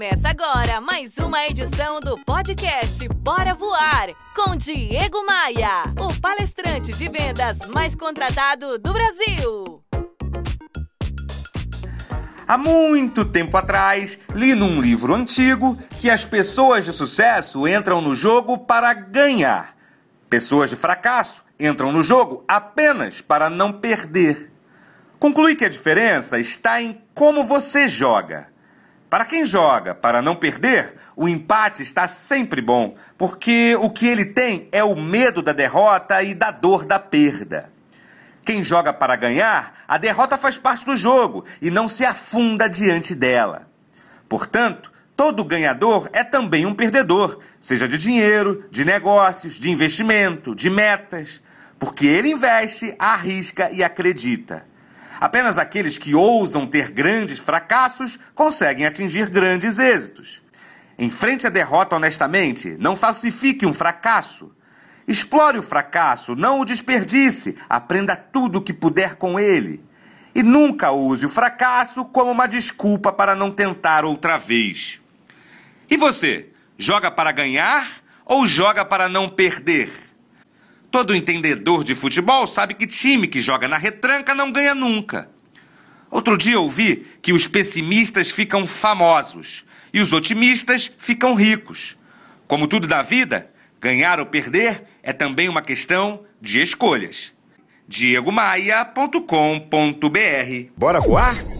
Começa agora mais uma edição do podcast Bora Voar com Diego Maia, o palestrante de vendas mais contratado do Brasil. Há muito tempo atrás, li num livro antigo que as pessoas de sucesso entram no jogo para ganhar. Pessoas de fracasso entram no jogo apenas para não perder. Conclui que a diferença está em como você joga. Para quem joga para não perder, o empate está sempre bom, porque o que ele tem é o medo da derrota e da dor da perda. Quem joga para ganhar, a derrota faz parte do jogo e não se afunda diante dela. Portanto, todo ganhador é também um perdedor, seja de dinheiro, de negócios, de investimento, de metas, porque ele investe, arrisca e acredita. Apenas aqueles que ousam ter grandes fracassos conseguem atingir grandes êxitos. Enfrente a derrota honestamente, não falsifique um fracasso. Explore o fracasso, não o desperdice, aprenda tudo o que puder com ele. E nunca use o fracasso como uma desculpa para não tentar outra vez. E você, joga para ganhar ou joga para não perder? Todo entendedor de futebol sabe que time que joga na retranca não ganha nunca. Outro dia ouvi que os pessimistas ficam famosos e os otimistas ficam ricos. Como tudo da vida, ganhar ou perder é também uma questão de escolhas. diegomaia.com.br Bora voar?